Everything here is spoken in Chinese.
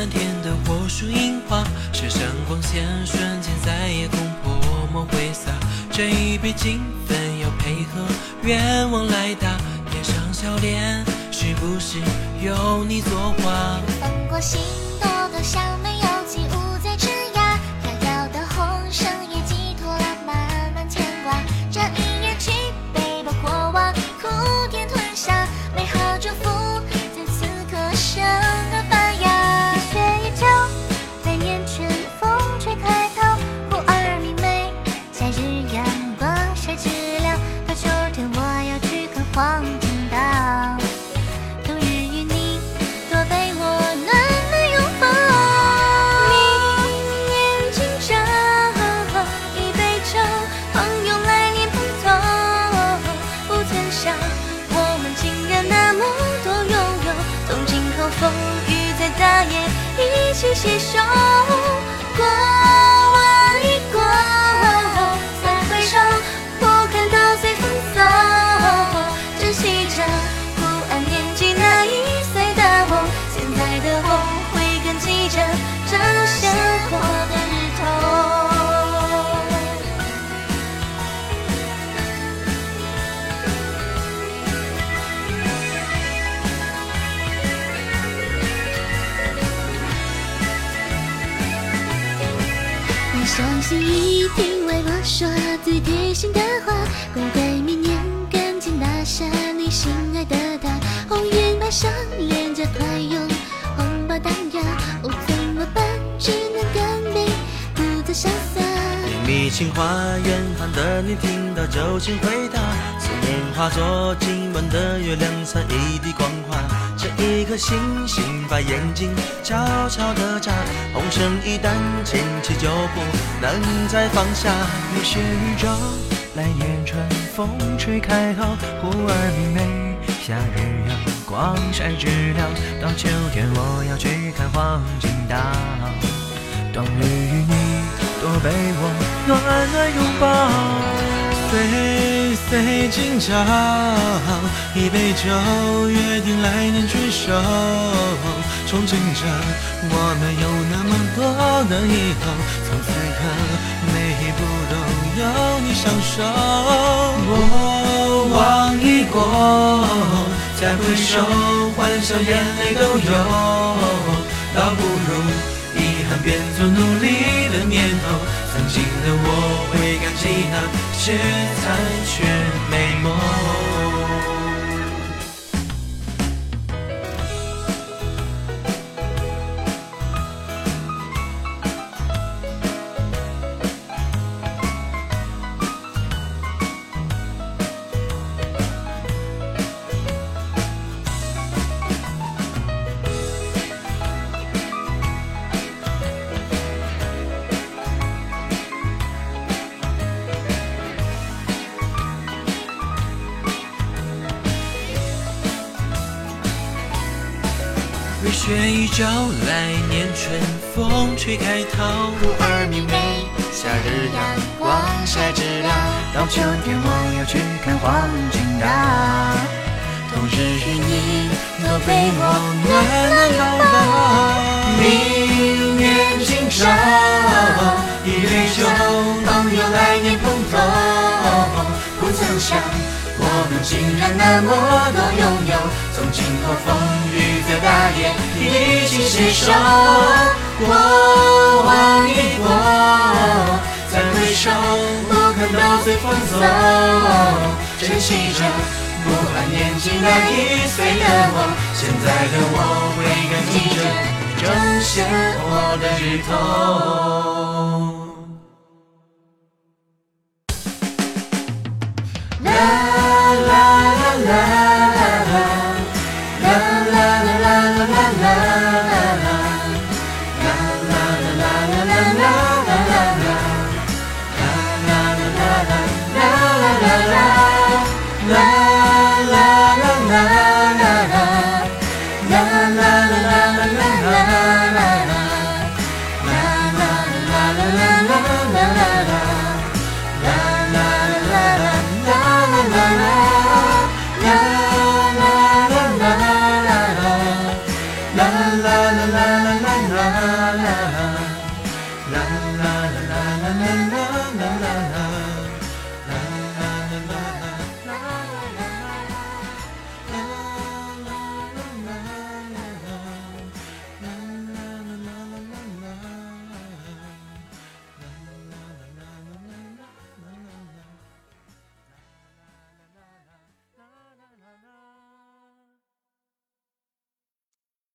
漫天的火树银花，闪闪光线瞬间在夜空泼墨挥洒。这一杯敬粉要配合愿望来打，贴上笑脸，是不是有你作画？放过心朵朵小美起携手。小心翼翼听外婆说最贴心的话乖乖明年赶紧拿下你心爱的她红晕染上脸颊快用红包挡呀哦怎么办只能干杯。故作潇洒。甜情话远方的你听到就请回答思念化作今晚的月亮洒一地光华一颗星星把眼睛悄悄地眨，红绳一旦牵起就不能再放下。月雪宇宙，来年春风吹开后，忽而明媚，夏日阳光晒知了。到秋天我要去看黄金岛，冬日与你多被我暖暖拥抱。岁岁今朝，一杯酒，约定来年聚首。憧憬着我们有那么多的以后，从此刻每一步都有你相守。过往已过，再回首，欢笑眼泪都有，倒不如。遗憾变作努力的念头，曾经的我会感激那些残缺月雪一朝，来年春风吹开桃。忽而明媚，夏日阳光晒知了。到秋天我要去看黄金岛，冬日与你都被我暖暖拥抱。明年今朝，一杯酒，朋友来年碰头。不曾想，我们竟然那么多拥有。从今后风雨再大一起携手。过往已过，再回首，不堪稻穗风走。珍惜着不安年纪那一岁的我，现在的我会感激着这鲜活的日头。la la la la la